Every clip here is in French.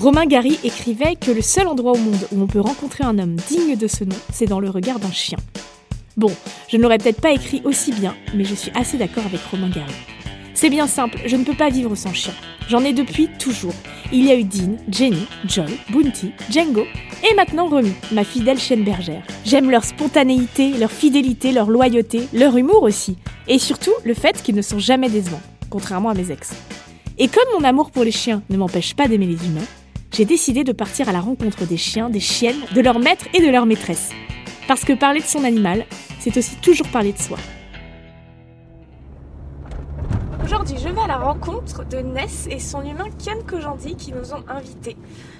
Romain Gary écrivait que le seul endroit au monde où on peut rencontrer un homme digne de ce nom, c'est dans le regard d'un chien. Bon, je ne l'aurais peut-être pas écrit aussi bien, mais je suis assez d'accord avec Romain Gary. C'est bien simple, je ne peux pas vivre sans chien. J'en ai depuis toujours. Il y a eu Dean, Jenny, Joy, Bounty, Django et maintenant Romy, ma fidèle chienne bergère. J'aime leur spontanéité, leur fidélité, leur loyauté, leur humour aussi. Et surtout, le fait qu'ils ne sont jamais décevants, contrairement à mes ex. Et comme mon amour pour les chiens ne m'empêche pas d'aimer les humains, j'ai décidé de partir à la rencontre des chiens, des chiennes, de leurs maîtres et de leurs maîtresses. Parce que parler de son animal, c'est aussi toujours parler de soi. La rencontre de Ness et son humain Kian Kojandi qui nous ont invités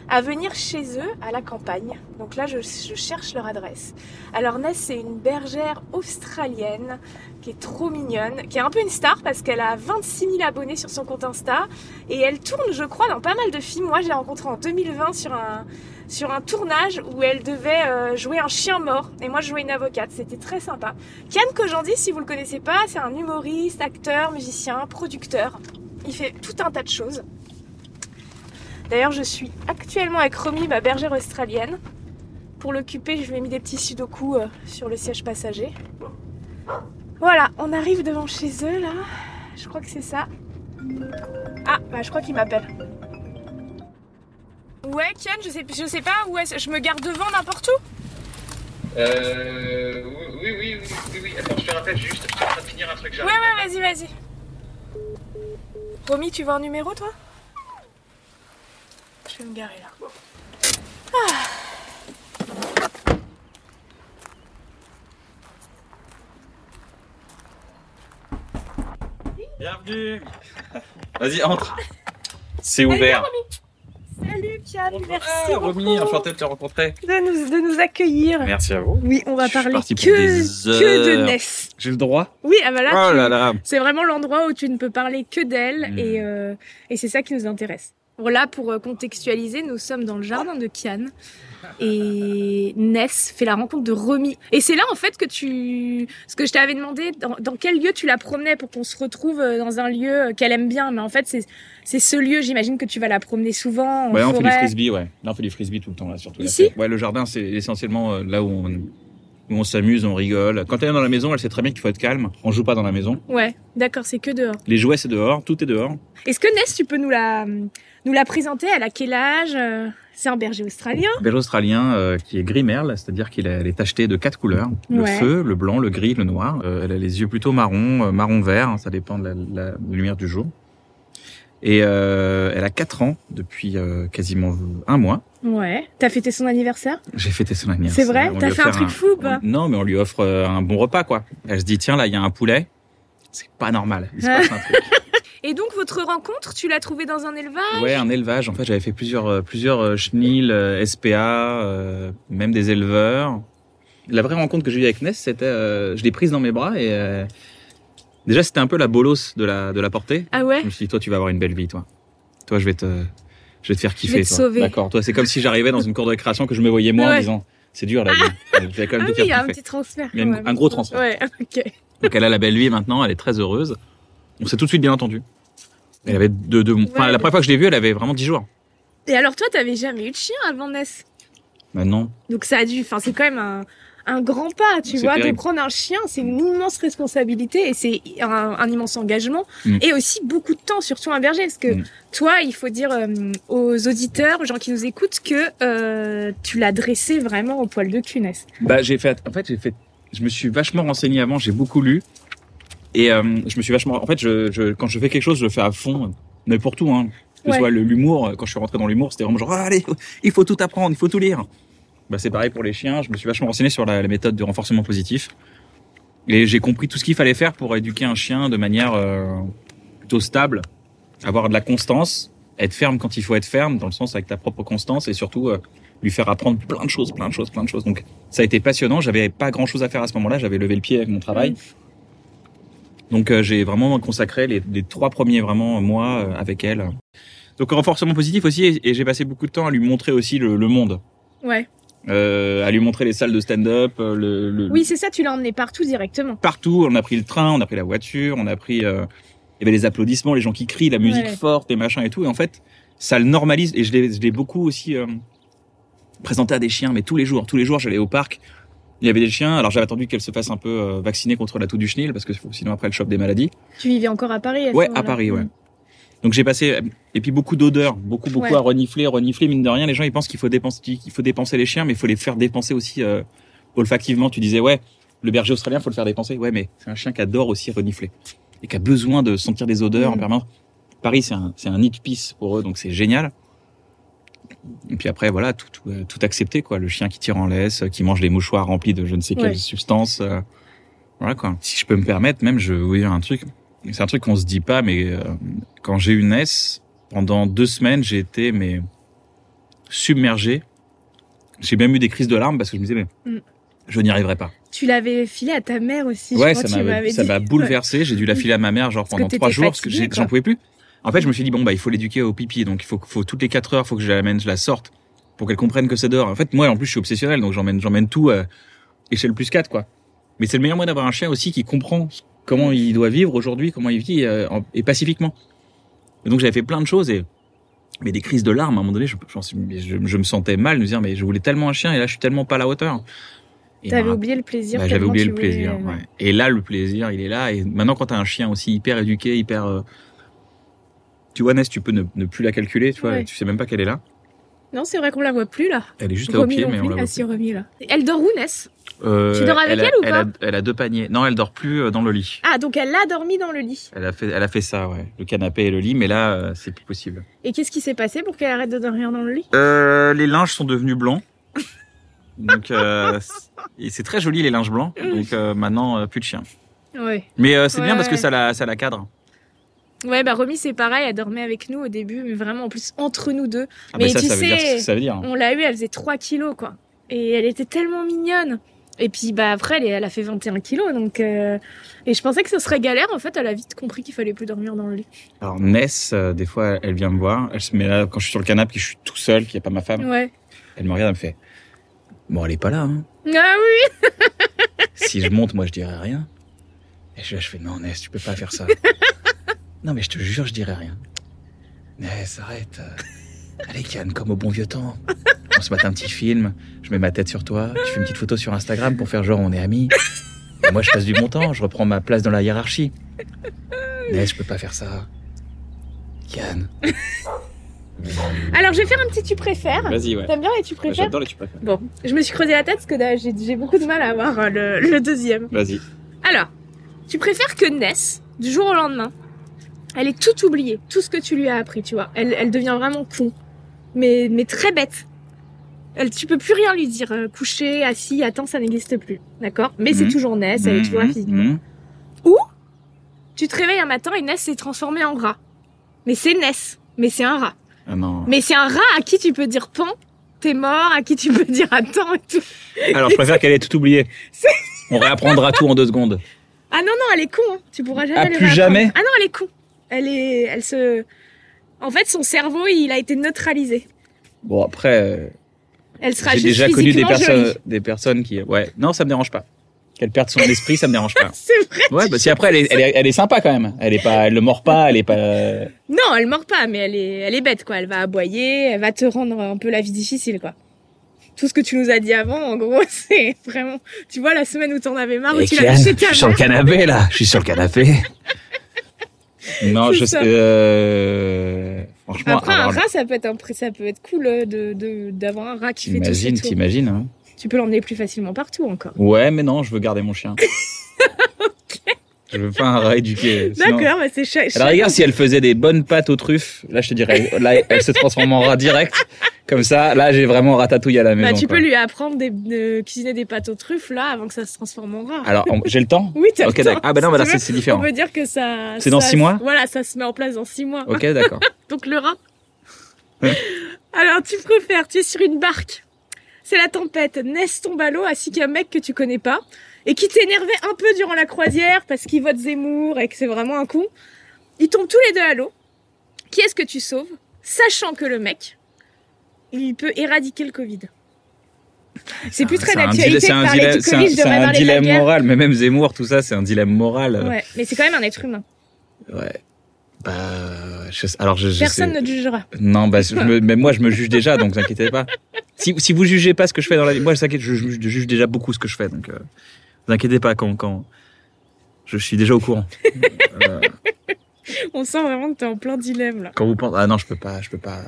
à venir chez eux à la campagne. Donc là, je, je cherche leur adresse. Alors Ness, c'est une bergère australienne qui est trop mignonne, qui est un peu une star parce qu'elle a 26 000 abonnés sur son compte Insta et elle tourne, je crois, dans pas mal de films. Moi, je l'ai rencontrée en 2020 sur un, sur un tournage où elle devait euh, jouer un chien mort et moi je jouais une avocate. C'était très sympa. Kian Kojandi, si vous le connaissez pas, c'est un humoriste, acteur, musicien, producteur. Il fait tout un tas de choses. D'ailleurs, je suis actuellement avec Romy, ma bergère australienne. Pour l'occuper, je lui ai mis des petits sudoku euh, sur le siège passager. Voilà, on arrive devant chez eux là. Je crois que c'est ça. Ah, bah je crois qu'il m'appelle. Ouais, Kian, je sais, je sais pas où est-ce. Je me garde devant n'importe où Euh. Oui, oui, oui, oui, oui, oui. Attends, je te rappelle juste, je suis en train de finir un truc. Ouais, ouais, vas-y, vas-y. Romy, tu veux un numéro toi? Je vais me garer là. Bienvenue Vas-y, entre C'est ouvert. Merci Ah, Romy, enchanté de te rencontrer. de nous, de nous accueillir. Merci à vous. Oui, on va Je parler que, que de. Ness. J'ai le droit Oui, ah bah là, Oh là là c'est vraiment l'endroit où tu ne peux parler que d'elle Mm. et, euh, et c'est ça qui nous intéresse. Voilà, pour euh, contextualiser, nous sommes dans le jardin de Kian et Ness fait la rencontre de Romy. Et c'est là en fait que tu... Ce que je t'avais demandé, dans, dans quel lieu tu la promenais pour qu'on se retrouve euh, dans un lieu euh, qu'elle aime bien. Mais en fait, c'est ce lieu, j'imagine que tu vas la promener souvent en Ouais, on fait du frisbee, ouais. Là, on fait du frisbee tout le temps, là, surtout. là. Ici? Ouais, le jardin, c'est essentiellement là où on, où on s'amuse, on rigole. Quand elle est dans la maison, elle sait très bien qu'il faut être calme. On joue pas dans la maison. Ouais, d'accord, c'est que dehors. Les jouets, c'est dehors. Tout est dehors. Est-ce que Ness, tu peux nous la, nous la présenter Elle a quel âge Euh, C'est un berger australien Un berger australien euh, qui est gris merle, c'est-à-dire qu'il est tachetée de quatre couleurs. Le Ouais. feu, le blanc, le gris, le noir. Euh, elle a les yeux plutôt marron, euh, marron-vert, hein, ça dépend de la, la lumière du jour. Et elle a quatre ans depuis quasiment un mois. Ouais. T'as fêté son anniversaire? J'ai fêté son anniversaire. C'est vrai? T'as fait un truc fou ou pas? on- Non, mais on lui offre un bon repas, quoi. Elle se dit, tiens, là, il y a un poulet. C'est pas normal. Il se passe un truc. Et donc, votre rencontre, tu l'as trouvée dans un élevage? Ouais, un élevage. En fait, j'avais fait plusieurs, euh, plusieurs euh, chenilles, euh, SPA, euh, même des éleveurs. La vraie rencontre que j'ai eue avec Ness, c'était, euh, je l'ai prise dans mes bras et euh, déjà c'était un peu la bolos de la de la portée. Ah ouais? Je me suis dit, toi, tu vas avoir une belle vie, toi. Toi, je vais te, je vais te faire kiffer. vais te toi. sauver. D'accord. Toi, c'est comme si j'arrivais dans une cour de récréation que je me voyais moi en disant, c'est dur la vie. Je vais quand même Ah oui, il y a un petit transfert. Il y a un gros transfert. Ouais, ok. Donc elle a la belle vie maintenant, elle est très heureuse. On s'est tout de suite bien entendu. Elle avait deux, deux, enfin, Ouais. la première fois que je l'ai vue, elle avait vraiment 10 jours. Et alors, toi, t'avais jamais eu de chien avant Ness? Maintenant, Donc, ça a dû. Enfin, c'est quand même un, un grand pas, tu vois. terrible. De prendre un chien, c'est une immense responsabilité et c'est un, un immense engagement. Mm. Et aussi beaucoup de temps, surtout un berger. Parce que Mm. toi, il faut dire euh, aux auditeurs, aux gens qui nous écoutent, que euh, tu l'as dressé vraiment au poil de cul, Ness. Bah, j'ai fait, en fait, j'ai fait, je me suis vachement renseigné avant, j'ai beaucoup lu. Et euh, je me suis vachement, en fait, je, je, quand je fais quelque chose, je le fais à fond, mais pour tout, hein. Que ce Ouais. soit l'humour, quand je suis rentré dans l'humour, c'était vraiment genre, Ah, allez, il faut tout apprendre, il faut tout lire. Bah, c'est pareil pour les chiens, je me suis vachement renseigné sur la, la méthode de renforcement positif. Et j'ai compris tout ce qu'il fallait faire pour éduquer un chien de manière euh, plutôt stable, avoir de la constance, être ferme quand il faut être ferme, dans le sens avec ta propre constance, et surtout euh, lui faire apprendre plein de choses, plein de choses, plein de choses. Donc ça a été passionnant. J'avais pas grand chose à faire à ce moment-là. J'avais levé le pied avec mon travail. Donc euh, j'ai vraiment consacré les, les trois premiers vraiment mois euh, avec elle. Donc renforcement positif aussi, et, j'ai passé beaucoup de temps à lui montrer aussi le, le monde, Ouais. euh, à lui montrer les salles de stand-up, euh, le, le- Oui, c'est ça, tu l'as emmené partout directement. partout. On a pris le train, on a pris la voiture, on a pris. euh, il y avait les applaudissements, les gens qui crient, la musique Ouais. forte, les machins et tout. Et en fait, ça le normalise. Et je l'ai, je l'ai beaucoup aussi euh, présenté à des chiens, mais tous les jours, tous les jours, j'allais au parc. Il y avait des chiens. Alors j'avais attendu qu'elle se fasse un peu euh, vacciner contre la toux du chenil parce que sinon après elle chope des maladies. Tu vivais encore à Paris à Ouais, à Paris, ouais. Mm. Donc j'ai passé et puis beaucoup d'odeurs, beaucoup beaucoup Ouais. à renifler, renifler mine de rien. Les gens ils pensent qu'il faut dépenser, qu'il faut dépenser les chiens, mais il faut les faire dépenser aussi euh, olfactivement. Tu disais ouais, le berger australien faut le faire dépenser. Ouais, mais c'est un chien qui adore aussi renifler et qui a besoin de sentir des odeurs en Mm. permanence. Paris c'est un c'est un nid de pisse pour eux, donc c'est génial. Et puis après voilà tout tout, euh, tout quoi. Le chien qui tire en laisse, euh, qui mange des mouchoirs remplis de je ne sais quelle Ouais. substance. euh, voilà quoi. Si je peux me permettre, même je vais vous dire un truc. C'est un truc qu'on se dit pas, mais euh, quand j'ai eu Ness, pendant deux semaines, j'ai été mais submergé. J'ai même eu des crises de larmes parce que je me disais mais Mm. je n'y arriverai pas. Tu l'avais filé à ta mère aussi. je ouais, crois, ça m'a bouleversé. J'ai dû la filer à ma mère genre Parce pendant trois jours parce que j'en pouvais plus. En fait, je me suis dit bon bah il faut l'éduquer au pipi, donc il faut faut toutes les quatre heures, faut que je l'amène, je la sorte pour qu'elle comprenne que c'est dehors. En fait, moi en plus je suis obsessionnel, donc j'emmène j'emmène tout euh, échelle plus 4 quoi. Mais c'est le meilleur moyen d'avoir un chien aussi qui comprend comment il doit vivre aujourd'hui, comment il vit euh, et pacifiquement. Et donc j'avais fait plein de choses et mais des crises de larmes à un moment donné, je, me sentais mal de me dire mais je voulais tellement un chien et là je suis tellement pas à la hauteur. T'avais ben, oublié le plaisir. bah, j'avais oublié le plaisir. ouais. Et là, le plaisir, il est là. Et maintenant, quand t'as un chien aussi hyper éduqué, hyper, euh, tu vois, Ness, tu peux ne, ne plus la calculer. Tu vois, Ouais. tu sais même pas qu'elle est là. Non, c'est vrai qu'on la voit plus là. Elle est juste là au pied, mais on la voit Ah. Romy là. Elle dort où, Ness? Euh, Tu dors avec a, elle ou elle pas? a, elle a deux paniers. Non, elle dort plus euh, dans le lit. Ah, donc elle a dormi dans le lit. Elle a fait, elle a fait ça, ouais. Le canapé et le lit, mais là, euh, c'est plus possible. Et qu'est-ce qui s'est passé pour qu'elle arrête de dormir dans le lit? Euh, les linges sont devenus blancs. Donc, c'est- et c'est très joli les linges blancs. Donc maintenant, plus de chien. Ouais. Mais c'est Ouais, bien parce que ça la, ça la cadre. Ouais, bah Romy c'est pareil, elle dormait avec nous au début, mais vraiment en plus entre nous deux. Ah, Mais bah, ça, tu ça veut dire sais- ce que ça veut dire. On l'a eu, elle faisait 3 kilos quoi. Et elle était tellement mignonne. Et puis bah après elle, elle a fait 21 kilos donc euh, et je pensais que ce serait galère en fait elle a vite compris qu'il fallait plus dormir dans le lit. Alors Ness, euh, des fois, elle vient me voir. Elle se met là quand je suis sur le canapé, que je suis tout seul, qu'il n'y a pas ma femme. Ouais. Elle me regarde, elle me fait Bon, elle est pas là. Hein. Ah oui. Si je monte, moi, je dirais rien. Et je, je fais Non, Ness, tu peux pas faire ça. non, mais je te jure, je dirais rien. Ness, arrête. euh. Allez, Cannes, comme au bon vieux temps. On se mate un petit film, je mets ma tête sur toi, tu fais une petite photo sur Instagram pour faire genre on est amis. Et moi, je passe du bon temps, je reprends ma place dans la hiérarchie. Ness, je peux pas faire ça. Cannes. Alors je vais faire un petit tu préfères. Vas-y, ouais. T'aimes bien les tu préfères J'adore les tu préfères. Bon, je me suis creusé la tête parce que j'ai j'ai beaucoup de mal à avoir euh, le, le deuxième. Vas-y. Alors, tu préfères que Ness, du jour au lendemain, elle ait tout oublié, tout ce que tu lui as appris, tu vois. Elle, elle devient vraiment con, mais, mais très bête. Elle, tu peux plus rien lui dire. euh, coucher, assis, attends, ça n'existe plus. D'accord? Mais c'est Mhm. toujours Ness, elle est toujours Mhm, physiquement. mhm. Tu te réveilles un matin et Ness s'est transformée en rat. Mais c'est Ness, mais c'est un rat. Ah non. Mais c'est un rat à qui tu peux dire pan, t'es mort, à qui tu peux dire attends et tout. Alors, je préfère qu'elle ait tout oublié. On réapprendra tout en deux secondes. Ah non, non, elle est con, hein. tu pourras jamais Ah, plus jamais Ah non, elle est con. Elle est, elle se... En fait, son cerveau, il a été neutralisé. Bon, après, euh, Elle sera j'ai déjà connu des personnes, des personnes qui, ouais, non, ça me dérange pas. Qu'elle perde son esprit, ça me dérange pas. C'est vrai. Ouais, bah si après, elle est, elle est, elle est sympa quand même. Elle est pas, elle le mord pas, elle est pas. Non, elle mord pas, mais elle est, elle est bête, quoi. Elle va aboyer, elle va te rendre un peu la vie difficile, quoi. Tout ce que tu nous as dit avant, en gros, c'est vraiment... Tu vois, la semaine où t'en avais marre, où tu l'as chez je suis sur le canapé là. Je suis sur le canapé. non, je ça. sais. Euh... Franchement, Après, un rat, ça peut être un... ça peut être cool euh, de, de, d'avoir un rat qui fait tout t'imagines, t'imagines. Hein. Tu peux l'emmener plus facilement partout, encore. Ouais, mais non, je veux garder mon chien. Je veux pas un rat éduqué. sinon- D'accord, bah c'est chouette. Alors regarde si elle faisait des bonnes pâtes aux truffes, là je te dirais, là elle se transforme en rat direct. Comme ça, là j'ai vraiment ratatouille à la maison. Bah, tu quoi. peux lui apprendre des, de cuisiner des pâtes aux truffes là avant que ça se transforme en rat. Alors j'ai le temps. oui, t'as Ok le temps. Ah bah non, bah c'est c'est On différent. peut dire que ça. C'est dans six mois Voilà, ça se met en place dans six mois. Ok d'accord. Donc le rat. Alors tu préfères, tu es sur une barque. C'est la tempête. Ness tombe à l'eau ainsi qu'un mec que tu connais pas et qui t'énervait un peu durant la croisière parce qu'il vote Zemmour et que c'est vraiment un con. Ils tombent tous les deux à l'eau. Qui est-ce que tu sauves Sachant que le mec, il peut éradiquer le Covid. C'est plus très d'actualité c'est un dilemme- un- un moral, mais même Zemmour, tout ça, c'est un dilemme moral. Ouais, mais c'est quand même un être humain. Ouais. Bah je- alors je, je Personne sais- ne te jugera. Non, bah, je me- même moi, je me juge déjà, donc vous inquiétez pas. Si, si vous jugez pas ce que je fais dans la vie, moi, je, je, je juge déjà beaucoup ce que je fais, donc euh, vous inquiétez pas quand, quand je suis déjà au courant. Euh, On sent vraiment que t'es en plein dilemme là. quand vous pensez, ah non, je peux pas, je peux pas.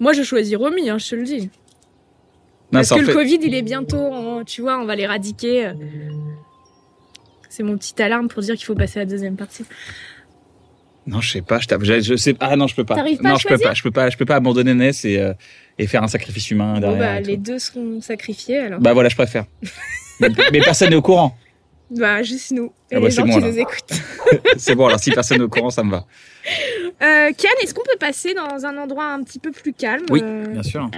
Moi, je choisis Romy, hein, je te le dis. Non, Parce que le fait- Covid, il est bientôt, en- tu vois, on va l'éradiquer. C'est mon petit alarme pour dire qu'il faut passer à la deuxième partie. Non, je sais pas, je, je, je sais, ah non, je peux pas. À non, je peux pas, je peux pas, je peux pas abandonner Ness et, euh, et faire un sacrifice humain Bon, derrière. bah, les deux seront sacrifiés alors. Bah voilà, je préfère. mais, mais personne n'est au courant. Bah, juste nous. Et Ah bah, les gens bon, qui nous écoutent. C'est bon, alors si personne n'est au courant, ça me va. Euh, Kian, est-ce qu'on peut passer dans un endroit un petit peu plus calme Oui, euh, bien sûr.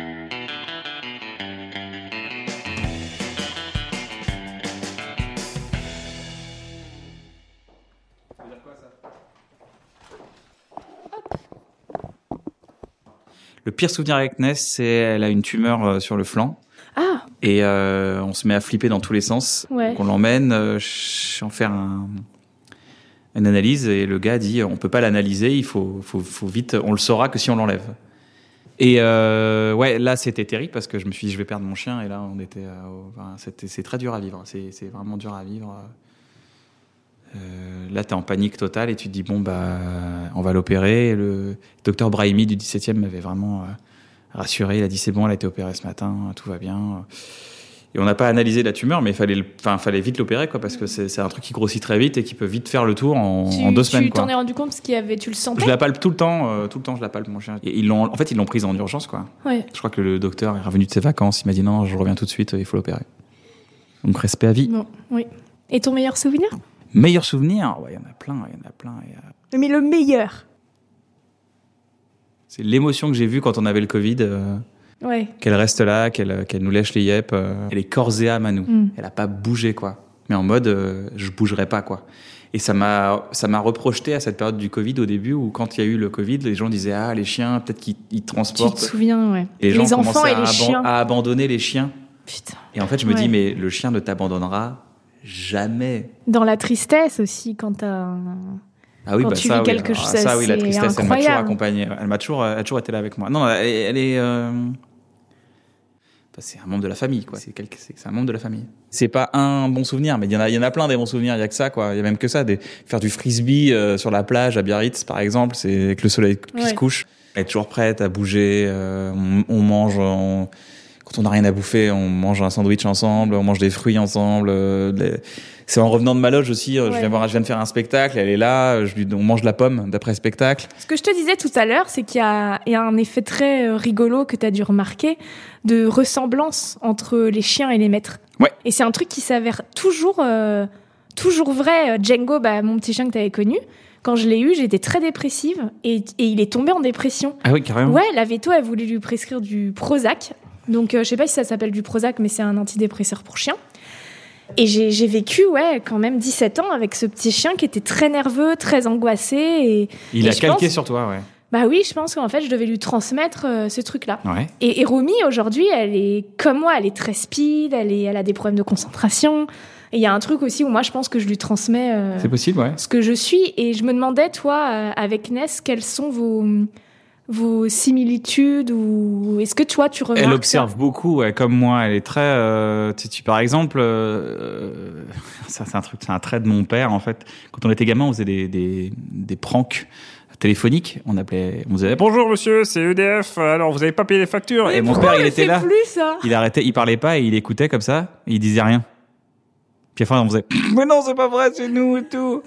Le pire souvenir avec Ness, c'est elle a une tumeur euh, sur le flanc Ah, et euh, on se met à flipper dans tous les sens. ouais. Donc on l'emmène en faire un, une analyse et le gars dit on peut pas l'analyser, il faut, faut, vite, on le saura que si on l'enlève. Et euh, ouais, là c'était terrible parce que je me suis dit je vais perdre mon chien et là on était, euh, c'était, c'est très dur à vivre, c'est, vraiment dur à vivre. Euh, là t'es en panique totale et tu te dis bon bah on va l'opérer. Le docteur Brahimi du 17e m'avait vraiment euh, rassuré, il a dit c'est bon, elle a été opérée ce matin, tout va bien. Et on n'a pas analysé la tumeur, mais il fallait, enfin, fallait vite l'opérer, quoi, parce que c'est un truc qui grossit très vite et qui peut vite faire le tour en, Tu, en deux tu semaines, t'en quoi. es rendu compte parce qu'il y avait, tu le sentais Je la palpe tout le temps, euh, tout le temps, je la palpe, mon chien. Et ils l'ont, en fait, ils l'ont prise en urgence, quoi. Ouais. Je crois que le docteur est revenu de ses vacances, il m'a dit non, je reviens tout de suite, il faut l'opérer. Donc respect à vie. Bon, oui. Et ton meilleur souvenir? Meilleur souvenir, ouais, il y en a plein, il y en a plein. a- Mais le meilleur? C'est l'émotion que j'ai vue quand on avait le Covid, euh, Ouais. qu'elle reste là, qu'elle, qu'elle nous lèche les yep. euh, elle est corps et âme à nous. Mm. Elle a pas bougé, quoi. Mais en mode, euh, je bougerai pas, quoi. Et ça m'a, ça m'a reprojeté à cette période du Covid au début où quand il y a eu le Covid, les gens disaient ah les chiens peut-être qu'ils ils Tu te transportent. souviens, ouais. Et les gens enfants commençaient et à, les aban- chiens. à abandonner les chiens. Putain. Et en fait, je me Ouais. dis mais le chien ne t'abandonnera jamais. Dans la tristesse aussi, quand t'as. Ah oui, Quand bah tu ça, vis oui. quelque Ah, chose, ça, oui, la tristesse, elle m'a toujours incroyable. accompagné. Elle m'a toujours, toujours été là avec moi. Non, elle, elle est. euh, c'est un membre de la famille, quoi. C'est quelque- un membre de la famille. C'est pas un bon souvenir, mais il y en a, il y en a plein des bons souvenirs. Il y a que ça, quoi. Il y a même que ça. Des, faire du frisbee euh, sur la plage à Biarritz, par exemple, c'est avec le soleil qui Ouais. se couche. Elle est toujours prête à bouger. euh, on, on mange. on- quand on n'a rien à bouffer, on mange un sandwich ensemble, on mange des fruits ensemble. euh, les- C'est en revenant de ma loge aussi. euh, Je viens voir, je viens de faire un spectacle. Elle est là. Je lui, on mange de la pomme d'après le spectacle. Ce que je te disais tout à l'heure, c'est qu'il y a, il y a un effet très euh, rigolo que tu as dû remarquer de ressemblance entre les chiens et les maîtres. Ouais. Et c'est un truc qui s'avère toujours, euh, toujours vrai. Euh, Django, bah, mon petit chien que tu avais connu, quand je l'ai eu, j'étais très dépressive et, et il est tombé en dépression. Ah oui, carrément. Ouais, la veto, elle voulait lui prescrire du Prozac. Donc, euh, je sais pas si ça s'appelle du Prozac, mais c'est un antidépresseur pour chien. Et j'ai vécu, ouais, quand même 17 ans avec ce petit chien qui était très nerveux, très angoissé. Et Il Et a calqué pense- sur toi, ouais. bah oui, je pense qu'en fait, je devais lui transmettre euh, ce truc-là. Ouais. Et, et Romy, aujourd'hui, elle est comme moi, elle est très speed, elle, est, elle a des problèmes de concentration. Et il y a un truc aussi où moi, je pense que je lui transmets euh, C'est possible, ouais. ce que je suis. Et je me demandais, toi, euh, avec Ness, quelles sont vos, vos similitudes ou est-ce que toi, tu remarques Elle ça observe beaucoup, ouais, comme moi. Elle est très. euh, tu, tu- par exemple, euh, ça c'est un truc, c'est un trait de mon père en fait. Quand on était gamin, on faisait des des, des pranks téléphoniques. On appelait, on disait bonjour monsieur, c'est EDF. Alors vous avez pas payé les factures Mais Et mon père, il était là. plus ça Il arrêtait, il parlait pas et il écoutait comme ça. Et il disait rien. Puis après on faisait mais non c'est pas vrai c'est nous et tout.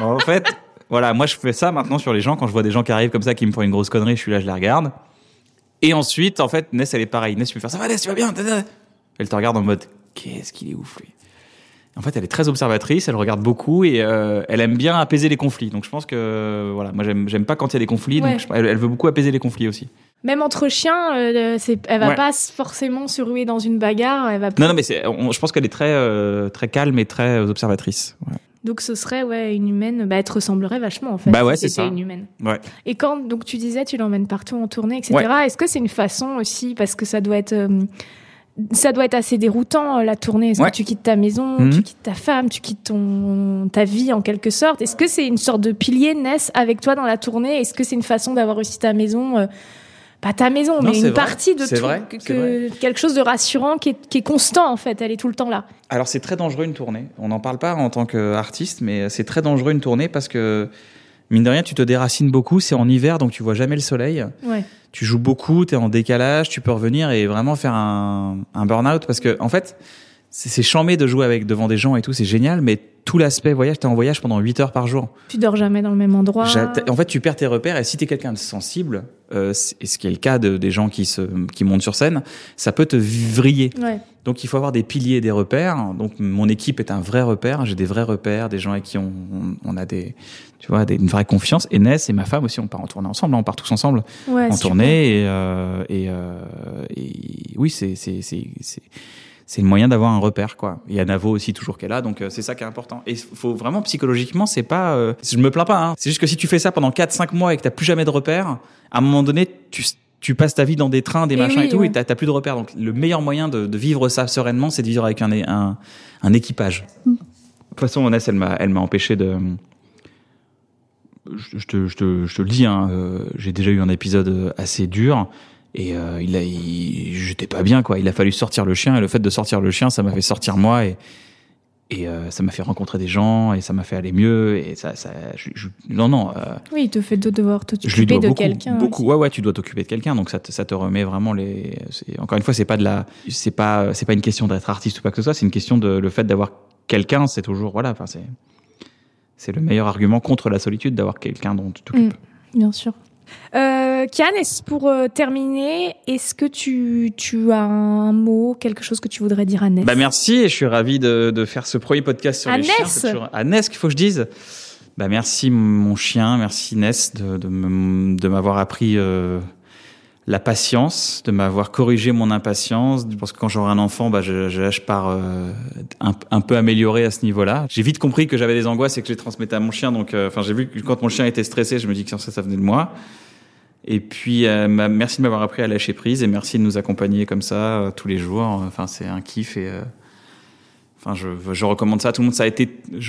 en fait voilà moi je fais ça maintenant sur les gens quand je vois des gens qui arrivent comme ça qui me font une grosse connerie je suis là je les regarde. Et ensuite en fait Ness elle est pareille Ness tu peux faire ça va Ness tu vas bien. Elle te regarde en mode qu'est-ce qu'il est ouf lui. En fait elle est très observatrice elle regarde beaucoup et euh, elle aime bien apaiser les conflits donc je pense que voilà moi j'aime j'aime pas quand il y a des conflits Ouais. donc je- elle, elle veut beaucoup apaiser les conflits aussi. Même entre chiens, euh, elle va Ouais. pas forcément se ruer dans une bagarre. Elle va Non non mais c'est on- je pense qu'elle est très euh, très calme et très observatrice. Ouais. Donc ce serait ouais une humaine. Bah elle te ressemblerait vachement en fait. Bah ouais, si c'est ça. Une humaine. Ouais. Et quand donc tu disais tu l'emmènes partout en tournée etc. Ouais. Est-ce que c'est une façon aussi parce que ça doit être euh, ça doit être assez déroutant euh, la tournée. Est-ce Ouais. que tu quittes ta maison, Mhm. tu quittes ta femme, tu quittes ton ta vie en quelque sorte? Est-ce que c'est une sorte de pilier Ness avec toi dans la tournée? Est-ce que c'est une façon d'avoir aussi ta maison euh, pas ta maison, Non, mais une vrai. partie de tout, vrai, que, c'est vrai. quelque chose de rassurant qui est, qui est constant en fait. Elle est tout le temps là. Alors c'est très dangereux une tournée. On n'en parle pas en tant qu'artiste, mais c'est très dangereux une tournée parce que mine de rien, tu te déracines beaucoup. C'est en hiver, donc tu vois jamais le soleil. Ouais. Tu joues beaucoup, tu es en décalage, tu peux revenir et vraiment faire un, un burn-out parce que en fait, c'est chambé de jouer avec devant des gens et tout, c'est génial, mais tout l'aspect voyage, t'es en voyage pendant 8 heures par jour. Tu dors jamais dans le même endroit. En fait, tu perds tes repères et si t'es quelqu'un de sensible, euh, et ce qui est le cas de, des gens qui se qui montent sur scène, ça peut te vriller. Ouais. Donc il faut avoir des piliers des repères. Donc mon équipe est un vrai repère. J'ai des vrais repères, des gens avec qui on, on, on a des, tu vois, des, une vraie confiance. Et Ness et ma femme aussi, on part en tournée ensemble. hein, on part tous ensemble Ouais, en tournée. Et, euh, et, euh, et oui, c'est c'est le moyen d'avoir un repère quoi. Il y a Navo aussi toujours qui est là, donc euh, c'est ça qui est important. Et faut vraiment psychologiquement, c'est pas, euh, je me plains pas. Hein. C'est juste que si tu fais ça pendant 4-5 mois et que t'as plus jamais de repères, à un moment donné, tu tu passes ta vie dans des trains, des Et machins oui, et tout, ouais. et t'as plus de repères. Donc le meilleur moyen de, de vivre ça sereinement, c'est de vivre avec un, un, un équipage. Mm. De toute façon, Ness, elle m'a elle m'a empêché de je, je te, je, te, je te le dis, hein, euh, j'ai déjà eu un épisode assez dur et euh, il a, il, j'étais pas bien quoi. Il a fallu sortir le chien et le fait de sortir le chien, ça m'a fait sortir moi et et euh, ça m'a fait rencontrer des gens et ça m'a fait aller mieux et ça, ça je, je- non non, euh, Oui, il te fait de devoir t'occuper de beaucoup, quelqu'un. beaucoup. Ouais ouais, tu dois t'occuper de quelqu'un donc ça te, ça te remet vraiment les. c'est- Encore une fois, c'est pas de la, c'est pas c'est pas une question d'être artiste ou pas que ce soit, c'est une question de le fait d'avoir quelqu'un, c'est toujours voilà, enfin c'est c'est le meilleur argument contre la solitude d'avoir quelqu'un dont tu t'occupes. Bien sûr. Euh, Kian, est-ce pour euh, terminer, est-ce que tu, tu as un mot, quelque chose que tu voudrais dire à Ness? Bah merci et je suis ravi de, de faire ce premier podcast sur À les chiens. Ness. Toujours- À Ness qu'il faut que je dise. Bah merci mon chien, merci Ness de, m'avoir appris euh, la patience, de m'avoir corrigé mon impatience. Je pense que quand j'aurai un enfant, bah je, je, je pars euh, un, un peu amélioré à ce niveau-là. J'ai vite compris que j'avais des angoisses et que je les transmettais à mon chien. Donc, euh, enfin, j'ai vu que quand mon chien était stressé, je me dis que ça, ça venait de moi. Et puis, euh, merci de m'avoir appris à lâcher prise et merci de nous accompagner comme ça euh, tous les jours. Enfin, c'est un kiff et euh, enfin, je, recommande ça à tout le monde. Ça a été,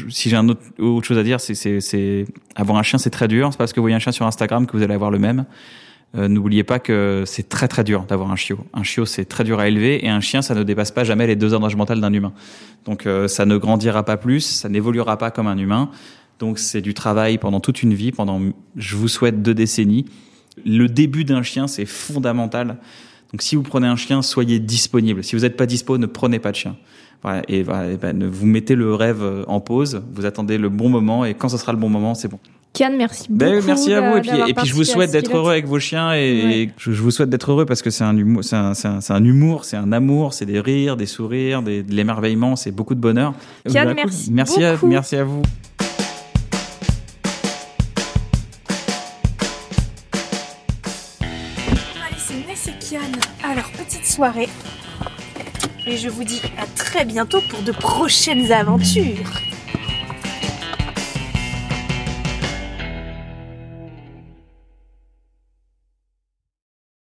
si j'ai un autre, autre chose à dire, c'est, avoir un chien, c'est très dur. C'est parce que vous voyez un chien sur Instagram que vous allez avoir le même. Euh, N'oubliez pas que c'est très très dur d'avoir un chiot. Un chiot, c'est très dur à élever et un chien, ça ne dépasse pas jamais les deux heures d'âge mental d'un humain. Donc, ça ne grandira pas plus, ça n'évoluera pas comme un humain. Donc, c'est du travail pendant toute une vie, pendant, je vous souhaite deux décennies le début d'un chien, c'est fondamental. Donc, si vous prenez un chien, soyez disponible. Si vous n'êtes pas dispo, ne prenez pas de chien. Voilà, et, voilà, et ben, vous mettez le rêve euh, en pause, vous attendez le bon moment, et quand ce sera le bon moment, c'est bon. Kian, merci beaucoup. Ben, merci à vous, et puis, d'avoir et puis je vous souhaite d'être heureux avec vos chiens, et, Ouais. et je, je vous souhaite d'être heureux parce que c'est un humour, c'est un, c'est un, c'est un humour, c'est un amour, c'est des rires, des sourires, des, de l'émerveillement, c'est beaucoup de bonheur. Kian, merci merci à, beaucoup. merci à vous. Et je vous dis à très bientôt pour de prochaines aventures.